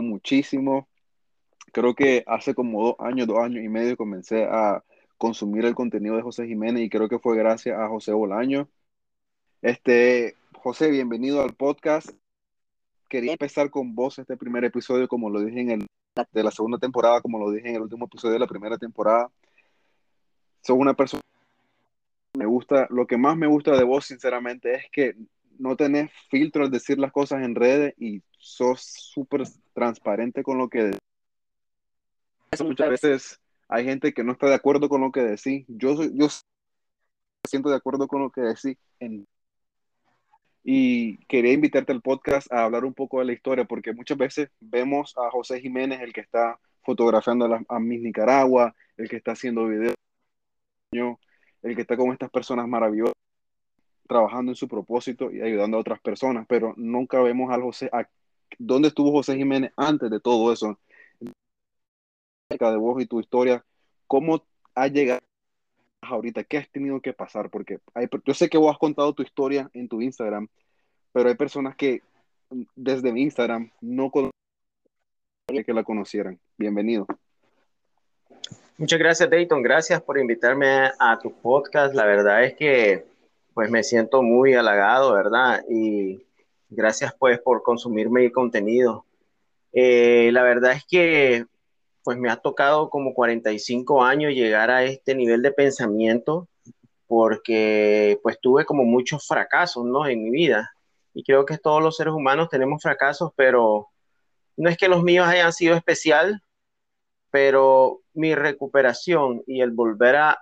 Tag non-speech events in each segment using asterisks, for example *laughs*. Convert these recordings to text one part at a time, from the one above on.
muchísimo. Creo que hace como dos años, dos años y medio comencé a consumir el contenido de José Jiménez y creo que fue gracias a José Bolaño. Este, José, bienvenido al podcast. Quería empezar con vos este primer episodio, como lo dije en el de la segunda temporada, como lo dije en el último episodio de la primera temporada. Sos una persona me gusta, lo que más me gusta de vos, sinceramente, es que no tenés filtro al decir las cosas en redes y sos súper transparente con lo que muchas veces hay gente que no está de acuerdo con lo que decís. Yo, soy, yo siento de acuerdo con lo que decís. y quería invitarte al podcast a hablar un poco de la historia, porque muchas veces vemos a José Jiménez, el que está fotografiando a, a Miss Nicaragua, el que está haciendo videos, el que está con estas personas maravillosas, trabajando en su propósito y ayudando a otras personas, pero nunca vemos a José, a, ¿dónde estuvo José Jiménez antes de todo eso? de vos y tu historia, ¿cómo ha llegado ahorita? ¿Qué has tenido que pasar? Porque yo sé que vos has contado tu historia en tu Instagram, pero hay personas que desde mi Instagram no conocen que la conocieran. Bienvenido. Muchas gracias, Dayton. Gracias por invitarme a tu podcast. La verdad es que pues me siento muy halagado, ¿verdad? Y gracias pues por consumir mi contenido. Eh, la verdad es que pues me ha tocado como 45 años llegar a este nivel de pensamiento porque pues tuve como muchos fracasos, ¿no? En mi vida. Y creo que todos los seres humanos tenemos fracasos, pero no es que los míos hayan sido especial, pero mi recuperación y el volver a,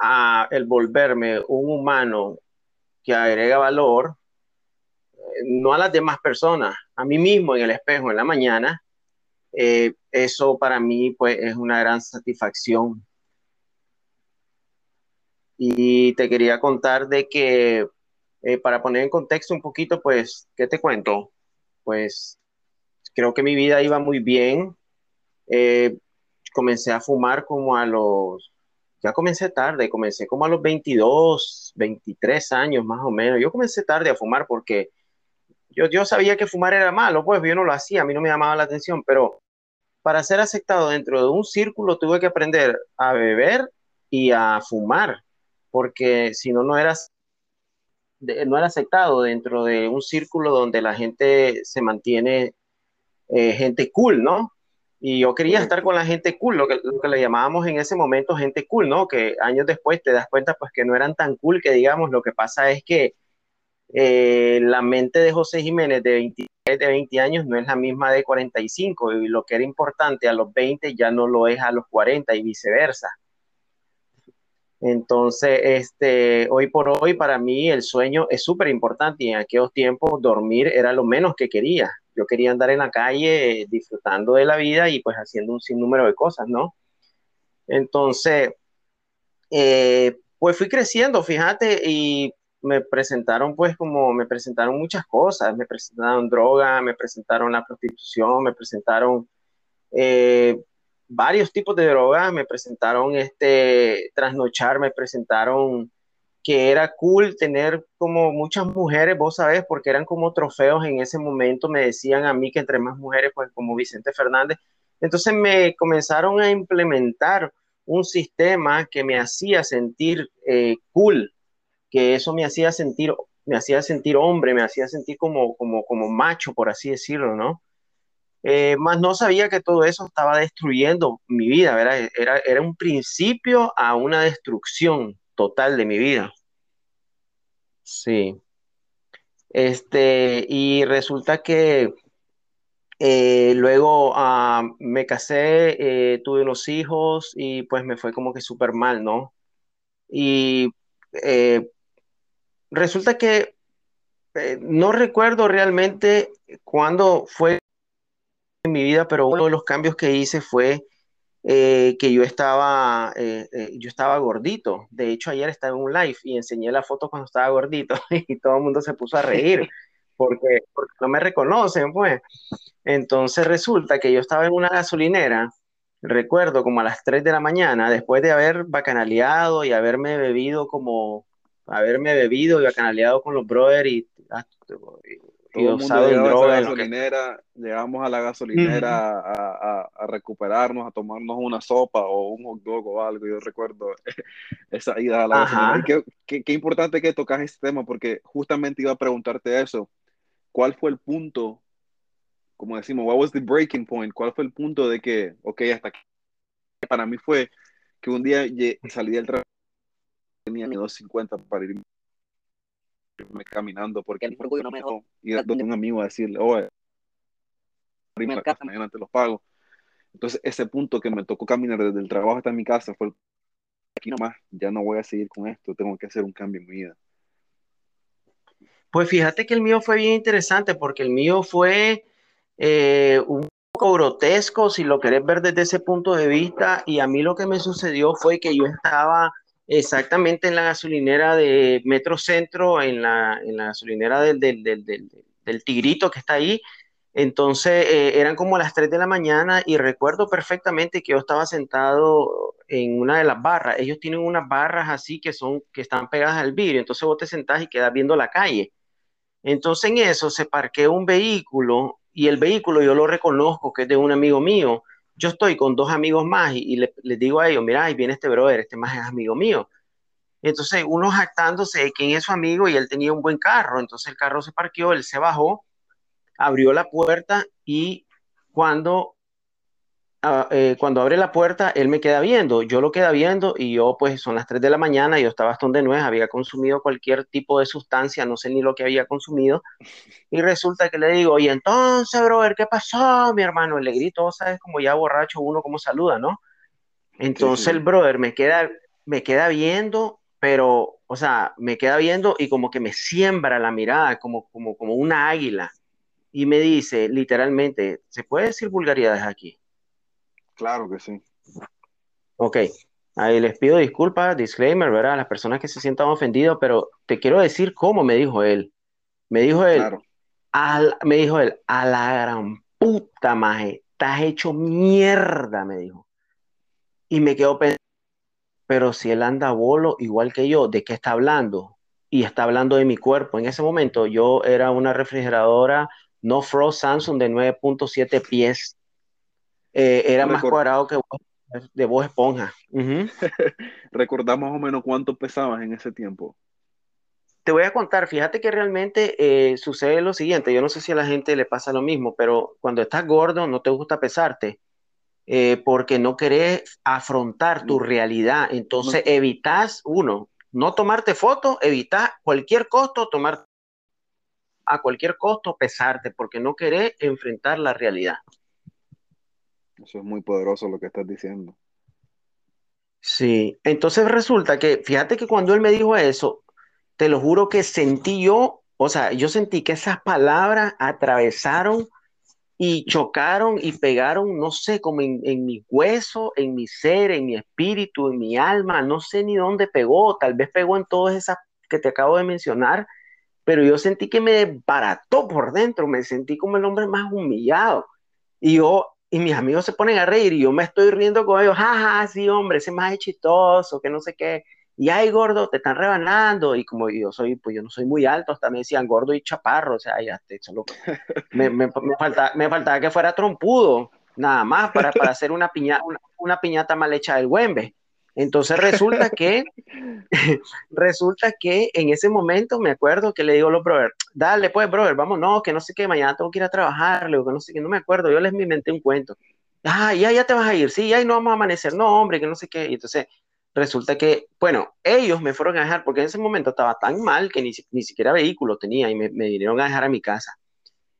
a el volverme un humano que agrega valor, eh, no a las demás personas, a mí mismo en el espejo en la mañana, eh, eso para mí pues es una gran satisfacción. Y te quería contar de que, eh, para poner en contexto un poquito, pues, ¿qué te cuento? Pues creo que mi vida iba muy bien. Eh, comencé a fumar como a los, ya comencé tarde, comencé como a los 22, 23 años más o menos. Yo comencé tarde a fumar porque yo, yo sabía que fumar era malo, pues yo no lo hacía, a mí no me llamaba la atención, pero para ser aceptado dentro de un círculo tuve que aprender a beber y a fumar, porque si no, no eras no era aceptado dentro de un círculo donde la gente se mantiene eh, gente cool, ¿no? Y yo quería estar con la gente cool, lo que, lo que le llamábamos en ese momento gente cool, ¿no? Que años después te das cuenta pues que no eran tan cool que digamos, lo que pasa es que eh, la mente de José Jiménez de 20, de 20 años no es la misma de 45 y lo que era importante a los 20 ya no lo es a los 40 y viceversa. Entonces, este, hoy por hoy para mí el sueño es súper importante y en aquellos tiempos dormir era lo menos que quería. Yo quería andar en la calle disfrutando de la vida y pues haciendo un sinnúmero de cosas, ¿no? Entonces, eh, pues fui creciendo, fíjate, y me presentaron pues como, me presentaron muchas cosas, me presentaron droga, me presentaron la prostitución, me presentaron eh, varios tipos de drogas, me presentaron este trasnochar, me presentaron que era cool tener como muchas mujeres, vos sabés, porque eran como trofeos en ese momento, me decían a mí que entre más mujeres, pues como Vicente Fernández, entonces me comenzaron a implementar un sistema que me hacía sentir eh, cool, que eso me hacía sentir, me hacía sentir hombre, me hacía sentir como, como, como macho, por así decirlo, ¿no? Eh, más no sabía que todo eso estaba destruyendo mi vida, ¿verdad? Era, era un principio a una destrucción total de mi vida. Sí. Este, y resulta que eh, luego ah, me casé, eh, tuve unos hijos y pues me fue como que súper mal, ¿no? Y resulta que eh, no recuerdo realmente cuándo fue mi vida, pero uno de los cambios que hice fue eh, que yo estaba, eh, yo estaba gordito. De hecho, ayer estaba en un live y enseñé la foto cuando estaba gordito *laughs* y todo el mundo se puso a reír porque, porque no me reconocen, pues. Entonces resulta que yo estaba en una gasolinera, recuerdo como a las 3 de la mañana, después de haber bacanaleado y haberme bebido como haberme bebido y canaleado con los brothers y, todo el mundo llegaba a la gasolinera, llegamos a la gasolinera a, recuperarnos, a tomarnos una sopa o un hot dog o algo. Yo recuerdo *laughs* esa ida a la gasolinera. qué, qué, importante que tocas este tema, porque justamente iba a preguntarte eso. ¿Cuál fue el punto, como decimos, what was the breaking point? ¿Cuál fue el punto de que, ok, hasta aquí? Para mí fue que un día salí del trabajo, tenía 2.50 para ir caminando porque el no me dejó ir donde un amigo a decirle, oye, primera casa, mañana te los pago. Entonces, ese punto que me tocó caminar desde el trabajo hasta mi casa fue aquí nomás, ya no voy a seguir con esto, tengo que hacer un cambio en mi vida. Pues fíjate que el mío fue bien interesante porque el mío fue eh, un poco grotesco, si lo querés ver desde ese punto de vista, y a mí lo que me sucedió fue que yo estaba exactamente en la gasolinera de Metro Centro, en la, en la gasolinera del, del, del, del, Tigrito que está ahí. Entonces eh, eran como las 3 de la mañana y recuerdo perfectamente que yo estaba sentado en una de las barras. Ellos tienen unas barras así que son que están pegadas al vidrio. Entonces vos te sentás y quedas viendo la calle. Entonces en eso se parqueó un vehículo y el vehículo yo lo reconozco que es de un amigo mío yo estoy con dos amigos más y, les digo a ellos, mira, ahí viene este brother, este más es amigo mío. Entonces, uno jactándose de quién es su amigo y él tenía un buen carro. Entonces, el carro se parqueó, él se bajó, abrió la puerta y cuando Ah, eh, cuando abre la puerta, él me queda viendo, yo lo queda viendo y yo pues son las 3 de la mañana, yo estaba hasta donde no es, había consumido cualquier tipo de sustancia, no sé ni lo que había consumido, y resulta que le digo, y entonces, brother, ¿qué pasó, mi hermano? le grito, ¿sabes? Como ya borracho uno como saluda, ¿no? Entonces el brother me queda, me queda viendo, pero, o sea, me queda viendo y como que me siembra la mirada, como, como, como una águila, y me dice, literalmente, ¿se puede decir vulgaridades aquí? Claro que sí. Ok, ahí les pido disculpas, disclaimer, ¿verdad? A las personas que se sientan ofendidas, pero te quiero decir cómo me dijo él. Me dijo él, me dijo él, a la gran puta maje, estás hecho mierda, me dijo. Y me quedo pensando, pero si él anda bolo igual que yo, ¿de qué está hablando? Y está hablando de mi cuerpo. En ese momento yo era una refrigeradora no Frost Samsung de 9.7 pies eh, era más cuadrado que de voz esponja. *laughs* ¿Recordamos más o menos cuánto pesabas en ese tiempo? Te voy a contar, fíjate que realmente eh, sucede lo siguiente, yo no sé si a la gente le pasa lo mismo, pero cuando estás gordo no te gusta pesarte, eh, porque no querés afrontar tu realidad, entonces evitas, uno, no tomarte fotos, evitas cualquier costo tomar a cualquier costo pesarte, porque no querés enfrentar la realidad. Eso es muy poderoso lo que estás diciendo. Sí, entonces resulta que, fíjate que cuando él me dijo eso, te lo juro que sentí yo, o sea, yo sentí que esas palabras atravesaron y chocaron y pegaron, no sé, como en, mi hueso, en mi ser, en mi espíritu, en mi alma, no sé ni dónde pegó, tal vez pegó en todas esas que te acabo de mencionar, pero yo sentí que me desbarató por dentro, me sentí como el hombre más humillado. Y yo y mis amigos se ponen a reír y yo me estoy riendo con ellos, jaja, sí, hombre, ese más es chistoso, que no sé qué. Y ay, gordo, te están rebanando. Y como yo soy, pues yo no soy muy alto, hasta me decían gordo y chaparro, o sea, ya, solo me, me, me, faltaba, me faltaba que fuera trompudo, nada más, para, para hacer una, piña, una, una piñata mal hecha del Wembe. Entonces resulta *laughs* que, *laughs* resulta que en ese momento me acuerdo que le digo a los brothers, dale pues, brother, vamos, no, que no sé qué, mañana tengo que ir a trabajar, que no sé qué, no me acuerdo, yo les inventé un cuento. Ah, ya, ya te vas a ir, sí, ya no vamos a amanecer, no, hombre, que no sé qué. Y entonces resulta que, bueno, ellos me fueron a dejar porque en ese momento estaba tan mal que ni, ni siquiera vehículo tenía y me, me vinieron a dejar a mi casa.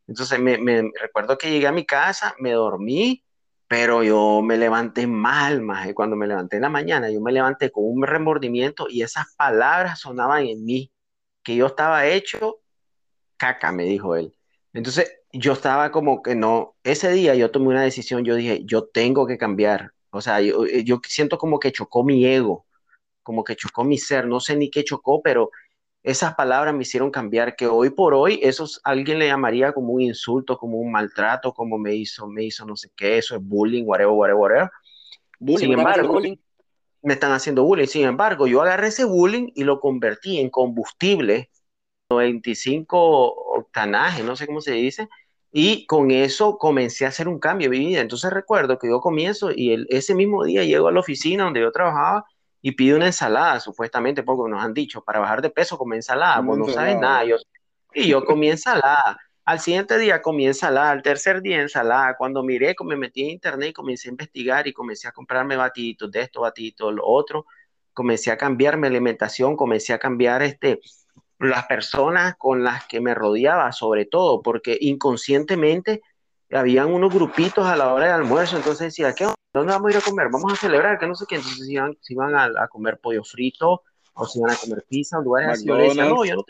Entonces me, me recuerdo que llegué a mi casa, me dormí pero yo me levanté mal, más cuando me levanté en la mañana, yo me levanté con un remordimiento y esas palabras sonaban en mí, que yo estaba hecho caca, me dijo él. Entonces yo estaba como que no, ese día yo tomé una decisión, yo dije, yo tengo que cambiar, o sea, yo, yo siento como que chocó mi ego, como que chocó mi ser, no sé ni qué chocó, pero esas palabras me hicieron cambiar, que hoy por hoy eso alguien le llamaría como un insulto, como un maltrato, como me hizo, me hizo no sé qué, eso es bullying, whatever, whatever, whatever. Sin embargo, me están haciendo bullying. Sin embargo, yo agarré ese bullying y lo convertí en combustible 95 octanaje, no sé cómo se dice, y con eso comencé a hacer un cambio en mi vida. Entonces recuerdo que yo comienzo y ese mismo día llego a la oficina donde yo trabajaba y pido una ensalada, supuestamente, porque nos han dicho, para bajar de peso come ensalada, pues no sabes nada. Yo, y yo comí ensalada. Al siguiente día comí ensalada, al tercer día ensalada. Cuando miré, me metí en internet y comencé a investigar y comencé a comprarme batiditos de esto, batiditos de lo otro. Comencé a cambiar mi alimentación, comencé a cambiar este, las personas con las que me rodeaba, sobre todo, porque inconscientemente habían unos grupitos a la hora del almuerzo, entonces decía, ¿qué, ¿dónde vamos a ir a comer? Vamos a celebrar, que no sé qué, entonces iban, iban a, comer pollo frito, o si iban a comer pizza, lugares así, yo le no, yo no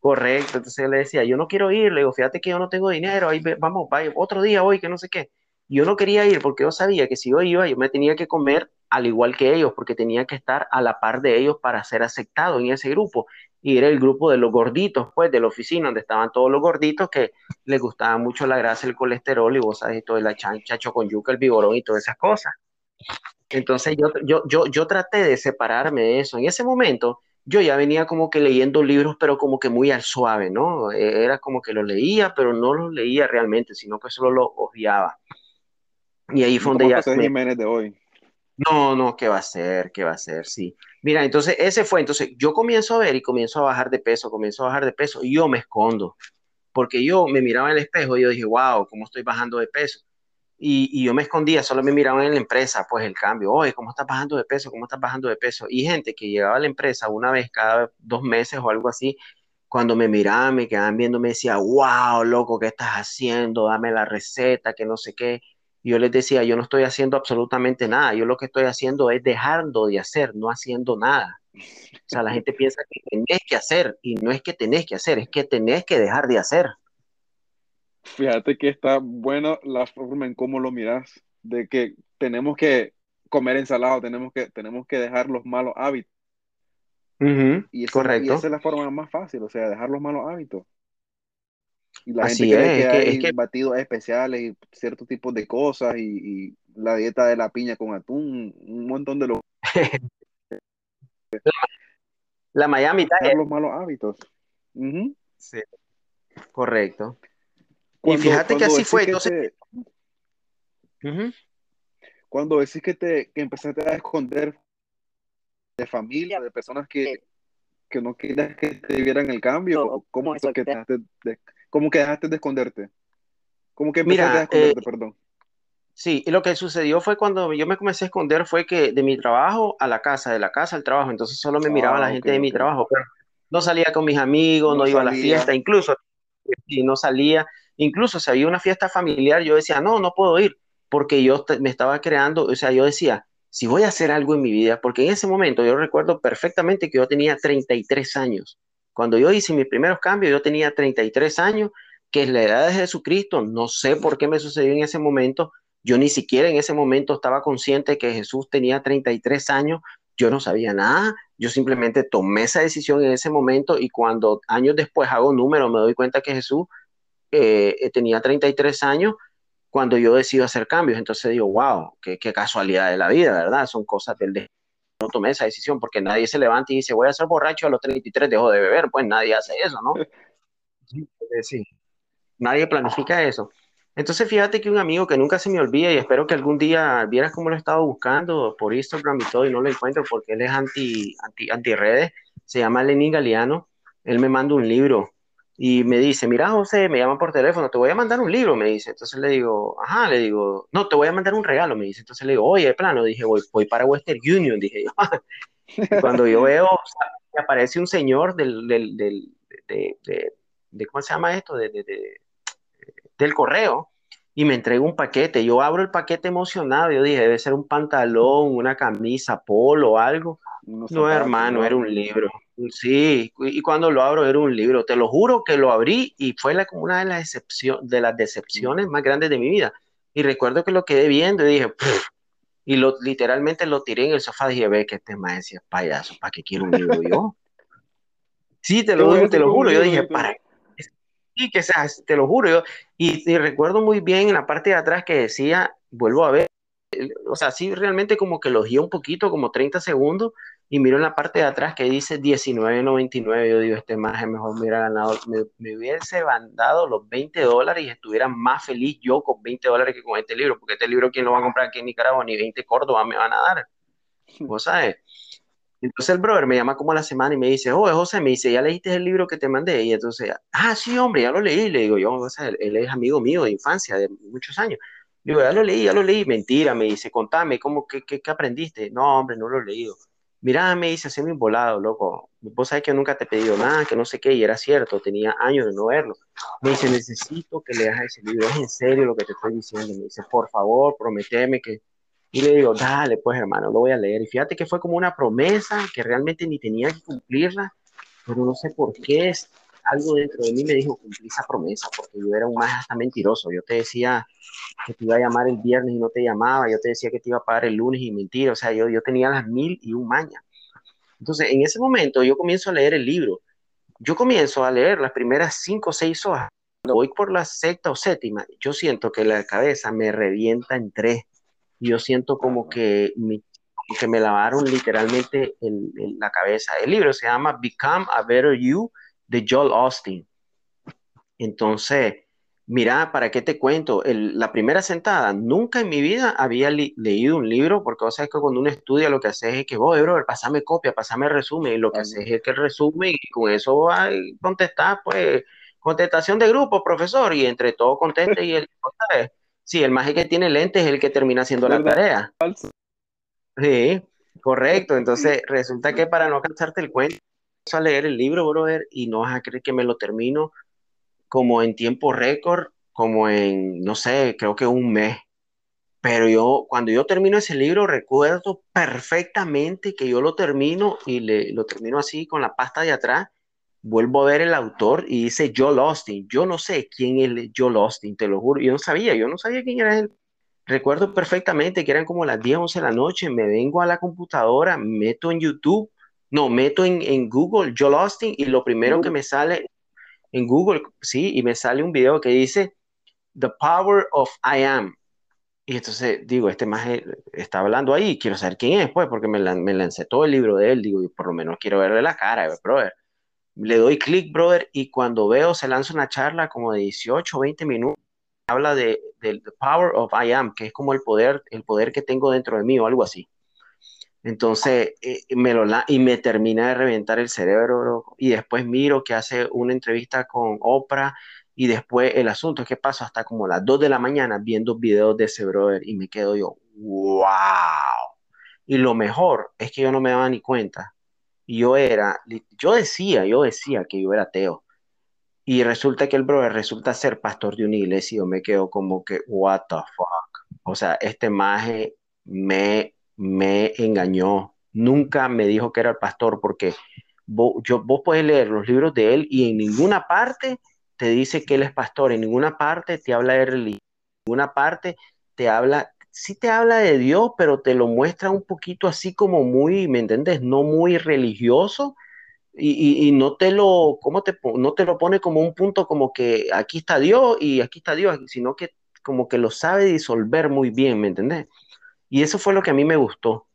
Correcto, entonces le decía, yo no quiero ir, le digo, fíjate que yo no tengo dinero, ahí vamos, vaya, otro día hoy, que no sé qué. Yo no quería ir porque yo sabía que si yo iba, yo me tenía que comer al igual que ellos, porque tenía que estar a la par de ellos para ser aceptado en ese grupo y era el grupo de los gorditos, pues, de la oficina, donde estaban todos los gorditos que les gustaba mucho la grasa, el colesterol y vos sabes, todo el chanchacho con yuca, el vigorón y todas esas cosas. Entonces yo, yo, yo, yo traté de separarme de eso. En ese momento yo ya venía como que leyendo libros, pero como que muy al suave, ¿no? E, era como que los leía, pero no los leía realmente, sino que solo los odiaba. Y ahí fue donde ya... Jiménez de hoy? No, no, ¿qué va a ser? ¿Qué va a ser? Sí. Mira, entonces ese fue, entonces yo comienzo a ver y comienzo a bajar de peso, comienzo a bajar de peso y yo me escondo, porque yo me miraba en el espejo y yo dije, wow, ¿cómo estoy bajando de peso? Y, y yo me escondía, solo me miraba en la empresa, pues el cambio, oye, ¿cómo estás bajando de peso? ¿Cómo estás bajando de peso? Y gente que llegaba a la empresa una vez cada dos meses o algo así, cuando me miraban, me quedaban viendo, me decía, wow, loco, ¿qué estás haciendo? Dame la receta, que no sé qué yo les decía, yo no estoy haciendo absolutamente nada, yo lo que estoy haciendo es dejando de hacer, no haciendo nada. O sea, la gente *laughs* piensa que tenés que hacer y no es que tenés que hacer, es que tenés que dejar de hacer. Fíjate que está bueno la forma en cómo lo miras, de que tenemos que comer ensalado, tenemos que, tenemos que dejar los malos hábitos. y, correcto. y esa es la forma más fácil, o sea, dejar los malos hábitos. Y la gente cree que, hay que... batidos especiales y ciertos tipos de cosas y, la dieta de la piña con atún, un montón de los... *laughs* la Miami los malos hábitos. Sí, correcto. y fíjate que así fue, entonces... Cuando decís que, te, que empezaste a esconder de familia, de personas que, que no querías que te vieran el cambio, ¿cómo es que te, de, ¿Cómo que dejaste de esconderte? ¿Cómo que empezaste a esconderte, eh, perdón? Sí, y lo que sucedió fue cuando yo me comencé a esconder fue que de mi trabajo a la casa, de la casa al trabajo, entonces solo me miraba la ah, gente de mi trabajo, pero no salía con mis amigos, no, iba a la fiesta, incluso si no salía, incluso si había una fiesta familiar, yo decía, no, no puedo ir, porque yo me estaba creando, o sea, yo decía, si voy a hacer algo en mi vida, porque en ese momento yo recuerdo perfectamente que yo tenía 33 años, cuando yo hice mis primeros cambios, yo tenía 33 años, que es la edad de Jesucristo. No sé por qué me sucedió en ese momento. Yo ni siquiera en ese momento estaba consciente que Jesús tenía 33 años. Yo no sabía nada. Yo simplemente tomé esa decisión en ese momento y cuando años después hago número, me doy cuenta que Jesús eh, eh, tenía 33 años cuando yo decido hacer cambios. Entonces digo, wow, qué, qué casualidad de la vida, ¿verdad? Son cosas del destino no tomé esa decisión, porque nadie se levanta y dice, voy a ser borracho a los 33, dejo de beber, pues nadie hace eso, ¿no? *laughs* Sí, nadie planifica eso. Entonces fíjate que un amigo que nunca se me olvida y espero que algún día vieras cómo lo he estado buscando por Instagram y todo y no lo encuentro porque él es anti, anti, anti redes, se llama Lenin Galeano, él me manda un libro y me dice, mira José, me llama por teléfono, te voy a mandar un libro, me dice. Entonces le digo, ajá, le digo, no, te voy a mandar un regalo, me dice. Entonces le digo, oye, plano, dije, voy, voy para Western Union, dije yo. *laughs* Cuando yo veo, me aparece un señor del, del, del de, de, de, ¿cómo se llama esto? De, del correo y me entrega un paquete. Yo abro el paquete emocionado, yo dije, debe ser un pantalón, una camisa, polo, algo. No, hermano, era un libro. Sí, y cuando lo abro era un libro. Te lo juro que lo abrí y fue la, como una de las, de las decepciones más grandes de mi vida. Y recuerdo que lo quedé viendo y dije, y lo, literalmente lo tiré en el sofá. Dije, ve que este maestro decía, payaso, ¿para qué quiero un libro yo? *laughs* sí, te lo, te lo juro. Yo dije, ¿para Sí, que sea, te lo juro. Yo, y, y recuerdo muy bien en la parte de atrás que decía, vuelvo a ver, o sea, sí realmente como que lo guía un poquito, como 30 segundos, y miro en la parte de atrás que dice 19.99. Yo digo, este más mejor me hubiera ganado, me, hubiese mandado los 20 dólares y estuviera más feliz yo con 20 dólares que con este libro, porque este libro, ¿quién lo va a comprar aquí en Nicaragua? Ni 20 Córdoba me van a dar. ¿Vos sabes? Entonces el brother me llama como a la semana y me dice, oh, José, me dice, ¿ya leíste el libro que te mandé? Y entonces, ah, sí, hombre, ya lo leí. Le digo, yo, o sea, él es amigo mío de infancia, de muchos años. Le digo, ya lo leí, ya lo leí. Mentira, me dice, contame, ¿cómo, qué, qué, qué aprendiste? No, hombre, no lo he leído mira, me dice, un volado, loco, vos sabés que nunca te he pedido nada, que no sé qué, y era cierto, tenía años de no verlo. Me dice, necesito que leas ese libro, es en serio lo que te estoy diciendo. Me dice, por favor, prometeme que... Y le digo, dale, pues hermano, lo voy a leer. Y fíjate que fue como una promesa que realmente ni tenía que cumplirla, pero no sé por qué es algo dentro de mí me dijo, cumplí esa promesa, porque yo era un más hasta mentiroso. Yo te decía que te iba a llamar el viernes y no te llamaba, yo te decía que te iba a pagar el lunes y mentira, o sea, yo, yo tenía las mil y un maña. Entonces, en ese momento yo comienzo a leer el libro. Yo comienzo a leer las primeras cinco o seis hojas. Cuando voy por la sexta o séptima, yo siento que la cabeza me revienta en tres. Yo siento como que, que me lavaron literalmente la cabeza. El libro se llama Become a Better You de Joel Austin. Entonces, mira, ¿para qué te cuento? la primera sentada, nunca en mi vida había leído un libro, porque o sea, que cuando uno estudia lo que hace es que, voy, bro, pasame copia, pasame resumen, y lo que hace es que el resumen, y con eso va a contestar, pues, contestación de grupo, profesor, y entre todo conteste, y el, ¿sabes? Sí, el más que tiene lentes es el que termina haciendo la tarea. Sí, correcto. Entonces, resulta que para no cansarte el cuento, a leer el libro, brother, y no vas a creer que me lo termino como en tiempo récord, como en, no sé, creo que un mes. Pero yo, cuando yo termino ese libro, recuerdo perfectamente que yo lo termino y le, lo termino así con la pasta de atrás. Vuelvo a ver el autor y dice Joel Austin. Yo no sé quién es Joel Austin, te lo juro. Yo no sabía, yo no sabía quién era él. Recuerdo perfectamente que eran como las 10, 11 de la noche. Me vengo a la computadora, meto en YouTube no, meto en, Google Joel Austin y lo primero que me sale en Google, sí, y me sale un video que dice The Power of I Am. Y entonces digo, este más está hablando ahí, quiero saber quién es, pues, porque me, me lancé todo el libro de él, digo, y por lo menos quiero verle la cara, brother. Le doy clic, brother, y cuando veo, se lanza una charla como de 18 o 20 minutos, habla de, The Power of I Am, que es como el poder, el poder que tengo dentro de mí o algo así. Entonces, eh, me lo y me termina de reventar el cerebro, y después miro que hace una entrevista con Oprah, y después el asunto es que paso hasta como las 2 de la mañana viendo videos de ese brother, y me quedo yo, wow. Y lo mejor es que yo no me daba ni cuenta. Yo era, yo decía, yo decía que yo era ateo. Y resulta que el brother resulta ser pastor de una iglesia y yo me quedo como que, what the fuck. O sea, este maje me me engañó. Nunca me dijo que era el pastor porque vos, yo, vos puedes leer los libros de él y en ninguna parte te dice que él es pastor, en ninguna parte te habla de religión, en ninguna parte te habla, sí te habla de Dios, pero te lo muestra un poquito así como muy, ¿me entiendes? No muy religioso. Y, y, no te lo, ¿cómo te, no te lo pone como un punto como que aquí está Dios y aquí está Dios, sino que como que lo sabe disolver muy bien, ¿me entendés? Y eso fue lo que a mí me gustó.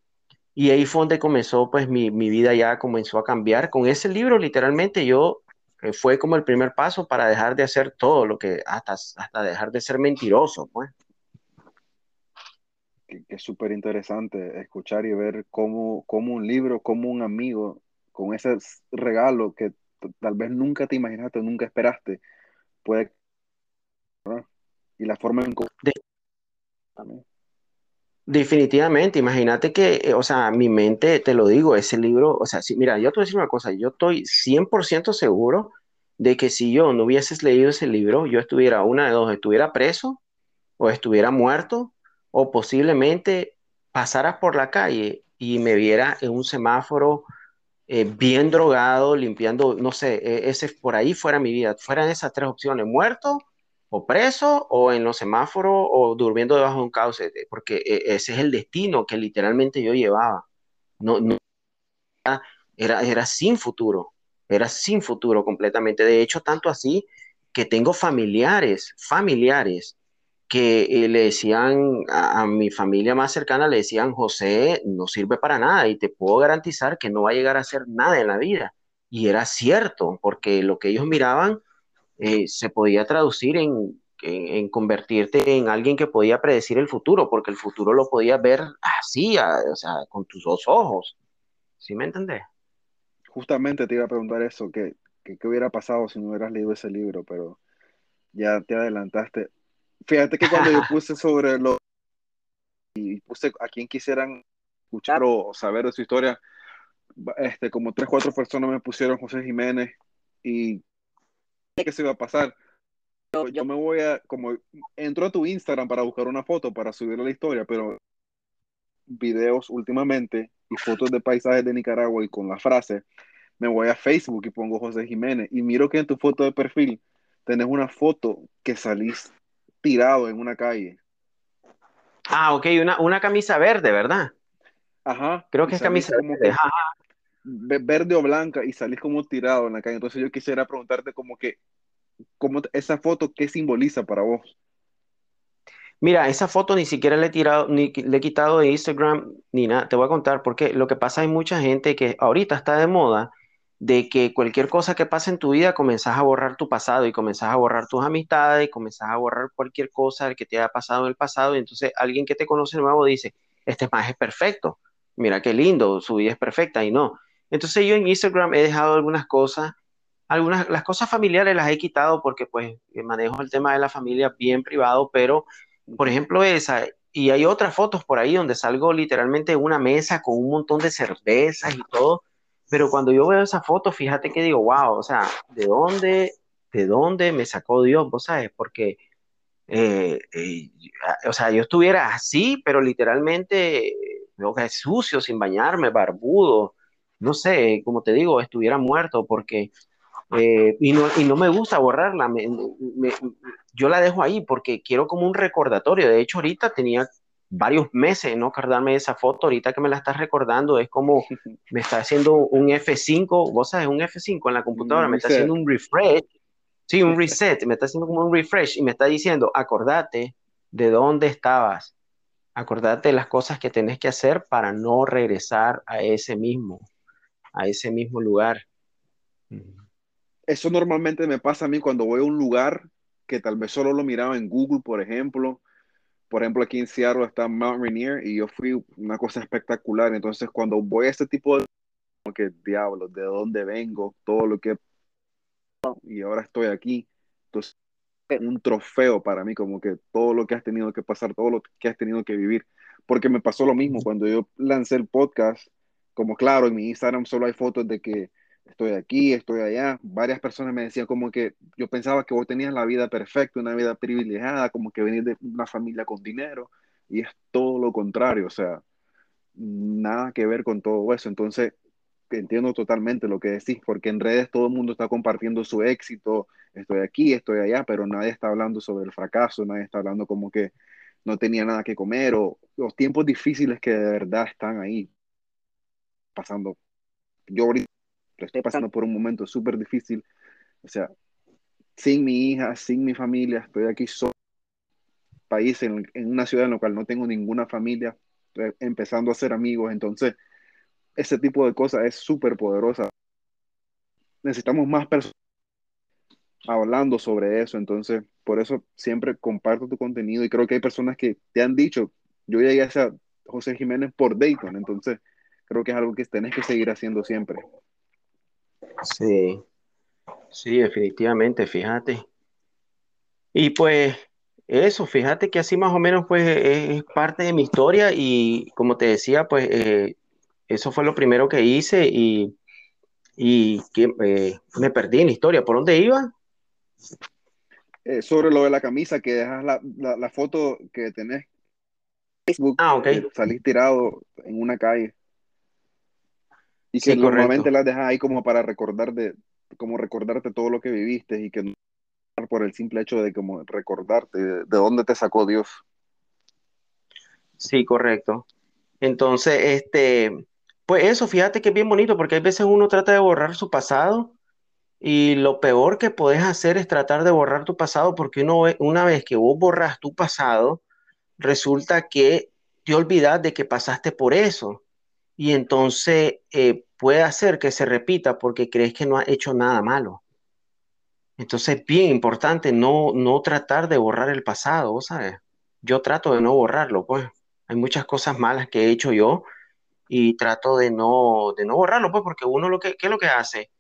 Y ahí fue donde comenzó, pues mi, vida ya comenzó a cambiar. Con ese libro, literalmente, yo eh, fue como el primer paso para dejar de hacer todo lo que, hasta, hasta dejar de ser mentiroso, pues. Que, es súper interesante escuchar y ver cómo, cómo un libro, cómo un amigo, con ese regalo que tal vez nunca te imaginaste, nunca esperaste, puede... Y la forma en... De... También. Definitivamente, imagínate que, eh, o sea, mi mente, te lo digo, ese libro, o sea, sí, mira, yo te voy a decir una cosa, yo estoy 100% seguro de que si yo no hubieses leído ese libro, yo estuviera, una de dos, estuviera preso o estuviera muerto o posiblemente pasara por la calle y me viera en un semáforo eh, bien drogado, limpiando, no sé, e, ese por ahí fuera mi vida, fueran esas tres opciones, muerto o preso o en los semáforos o durmiendo debajo de un cauce, porque e, ese es el destino que literalmente yo llevaba. No, era, era sin futuro, era sin futuro completamente. De hecho, tanto así que tengo familiares, familiares que eh, le decían a, mi familia más cercana, le decían, José no sirve para nada y te puedo garantizar que no va a llegar a hacer nada en la vida. Y era cierto, porque lo que ellos miraban eh, se podía traducir en, convertirte en alguien que podía predecir el futuro, porque el futuro lo podía ver así, o sea, con tus dos ojos. ¿Sí me entendés? Justamente te iba a preguntar eso, que, qué hubiera pasado si no hubieras leído ese libro, pero ya te adelantaste. Fíjate que cuando yo puse *laughs* sobre lo y puse a quien quisieran escuchar o saber de su historia, este, como tres, cuatro personas me pusieron José Jiménez y qué se iba a pasar. Yo, me voy a, como entro a tu Instagram para buscar una foto para subir a la historia, pero videos últimamente y fotos de paisajes de Nicaragua y con la frase, me voy a Facebook y pongo José Jiménez y miro que en tu foto de perfil tenés una foto que salís tirado en una calle. Ah, ok, una, una camisa verde, ¿verdad? Ajá. Creo que es camisa verde. Verde o blanca y salís como tirado en la calle. Entonces yo quisiera preguntarte como que, como esa foto, ¿qué simboliza para vos? Mira, esa foto ni siquiera le he tirado, ni le he quitado de Instagram, ni nada. Te voy a contar porque lo que pasa hay mucha gente que ahorita está de moda de que cualquier cosa que pase en tu vida comenzás a borrar tu pasado y comenzás a borrar tus amistades y comenzás a borrar cualquier cosa que te haya pasado en el pasado y entonces alguien que te conoce nuevo dice, este más es perfecto, mira qué lindo, su vida es perfecta y no. Entonces yo en Instagram he dejado algunas cosas, algunas, las cosas familiares las he quitado porque pues manejo el tema de la familia bien privado, pero por ejemplo esa, y hay otras fotos por ahí donde salgo literalmente en una mesa con un montón de cervezas y todo, pero cuando yo veo esa foto, fíjate que digo, wow, o sea, ¿de dónde, de dónde me sacó Dios? Vos sabes, porque, eh, eh, o sea, yo estuviera así, pero literalmente, es sucio, sin bañarme, barbudo, no sé, como te digo, estuviera muerto, porque, eh, y, no, y no me gusta borrarla, yo la dejo ahí porque quiero como un recordatorio. De hecho, ahorita tenía varios meses no acordarme de esa foto, ahorita que me la estás recordando, es como me está haciendo un F5, vos sabes, un F5 en la computadora, me está haciendo un refresh, sí, un reset, me está haciendo como un refresh y me está diciendo, acordate de dónde estabas, acordate de las cosas que tenés que hacer para no regresar a ese mismo, a ese mismo lugar. Eso normalmente me pasa a mí cuando voy a un lugar que tal vez solo lo miraba en Google, por ejemplo, por ejemplo, aquí en Seattle está Mount Rainier y yo fui una cosa espectacular. Entonces, cuando voy a este tipo de, como que diablo, de dónde vengo, todo lo que y ahora estoy aquí. Entonces, un trofeo para mí, como que todo lo que has tenido que pasar, todo lo que has tenido que vivir. Porque me pasó lo mismo cuando yo lancé el podcast, como claro, en mi Instagram solo hay fotos de que estoy aquí, estoy allá. Varias personas me decían como que yo pensaba que vos tenías la vida perfecta, una vida privilegiada, como que venís de una familia con dinero, y es todo lo contrario, o sea, nada que ver con todo eso. Entonces, entiendo totalmente lo que decís, porque en redes todo el mundo está compartiendo su éxito, estoy aquí, estoy allá, pero nadie está hablando sobre el fracaso, nadie está hablando como que no tenía nada que comer o los tiempos difíciles que de verdad están ahí pasando. Yo ahorita estoy pasando por un momento súper difícil. O sea, sin mi hija, sin mi familia, estoy aquí solo, país, en, una ciudad en la cual no tengo ninguna familia, empezando a hacer amigos. Entonces, ese tipo de cosas es súper poderosa. Necesitamos más personas hablando sobre eso. Entonces, por eso siempre comparto tu contenido y creo que hay personas que te han dicho, yo llegué a ser José Jiménez por Dayton, entonces creo que es algo que tenés que seguir haciendo siempre. Sí, sí, definitivamente, fíjate. Y pues eso, fíjate que así más o menos pues es parte de mi historia y como te decía, pues eh, eso fue lo primero que hice y, y que eh, me perdí en la historia. ¿Por dónde iba? Eh, sobre lo de la camisa, que dejas la, la, foto que tenés Facebook, ah, ok. salís tirado en una calle. Y que normalmente las dejas ahí como para recordar de, como recordarte todo lo que viviste y que no por el simple hecho de como recordarte de, dónde te sacó Dios. Sí, correcto. Entonces, este, pues eso, fíjate que es bien bonito porque hay veces uno trata de borrar su pasado Y lo peor que puedes hacer es tratar de borrar tu pasado porque uno, una vez que vos borras tu pasado, resulta que te olvidas de que pasaste por eso. Y entonces eh, puede hacer que se repita porque crees que no has hecho nada malo. Entonces es bien importante no, no tratar de borrar el pasado, ¿sabes? Yo trato de no borrarlo, pues. Hay muchas cosas malas que he hecho yo y trato de no, de no borrarlo, pues, porque uno lo que, ¿qué es lo que hace?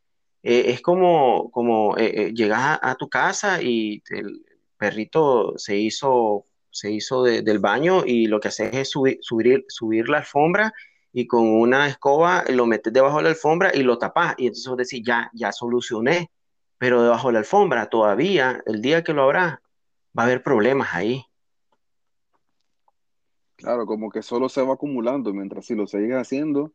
Eh, es como, como eh, eh, llegas a, tu casa y el perrito se hizo, se hizo del baño y lo que haces es subir, subir, subir la alfombra y con una escoba lo metes debajo de la alfombra y lo tapas. Y entonces vos decís, ya, ya solucioné, pero debajo de la alfombra todavía, el día que lo habrá, va a haber problemas ahí. Claro, como que solo se va acumulando, mientras si lo sigues haciendo,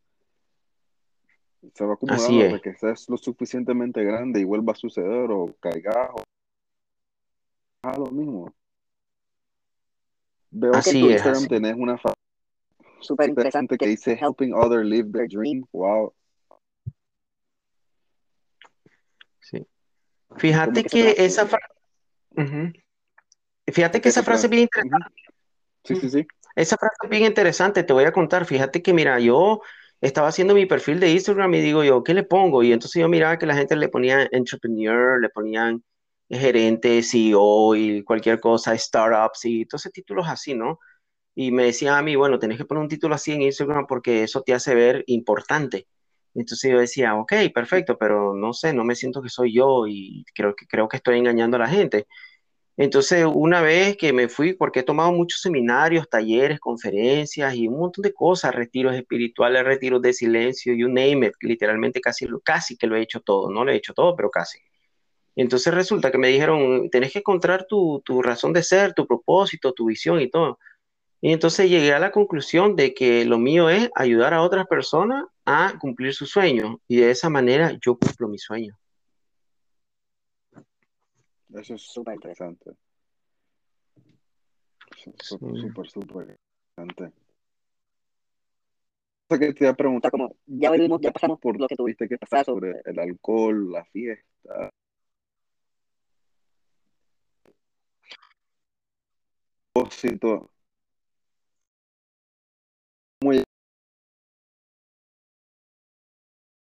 se va acumulando hasta que seas lo suficientemente grande y vuelva a suceder o caigas o a lo mismo. Veo que en tu Instagram tenés una súper interesante que dice helping others live their dream. Wow. Sí. Fíjate que, esa frase. Fíjate que esa frase es bien interesante. Sí, sí, sí. Esa frase es bien interesante, te voy a contar. Fíjate que, mira, yo estaba haciendo mi perfil de Instagram y digo yo, ¿qué le pongo? Y entonces yo miraba que la gente le ponía entrepreneur, le ponían gerente, CEO y cualquier cosa, startups y todos esos títulos así, ¿no? Y me decía a mí, bueno, tenés que poner un título así en Instagram porque eso te hace ver importante. Entonces yo decía, ok, perfecto, pero no sé, no me siento que soy yo y creo que, creo que estoy engañando a la gente. Entonces, una vez que me fui, porque he tomado muchos seminarios, talleres, conferencias y un montón de cosas, retiros espirituales, retiros de silencio, you name it, literalmente casi, casi que lo he hecho todo, no lo he hecho todo, pero casi. Entonces resulta que me dijeron, tenés que encontrar tu, tu razón de ser, tu propósito, tu visión y todo. Y entonces llegué a la conclusión de que lo mío es ayudar a otras personas a cumplir sus sueños y de esa manera yo cumplo mi sueño. Eso es súper interesante. Súper, súper, súper interesante. que te iba a preguntar, como ya venimos, ya pasamos por lo que tuviste que pasar sobre el alcohol, la fiesta.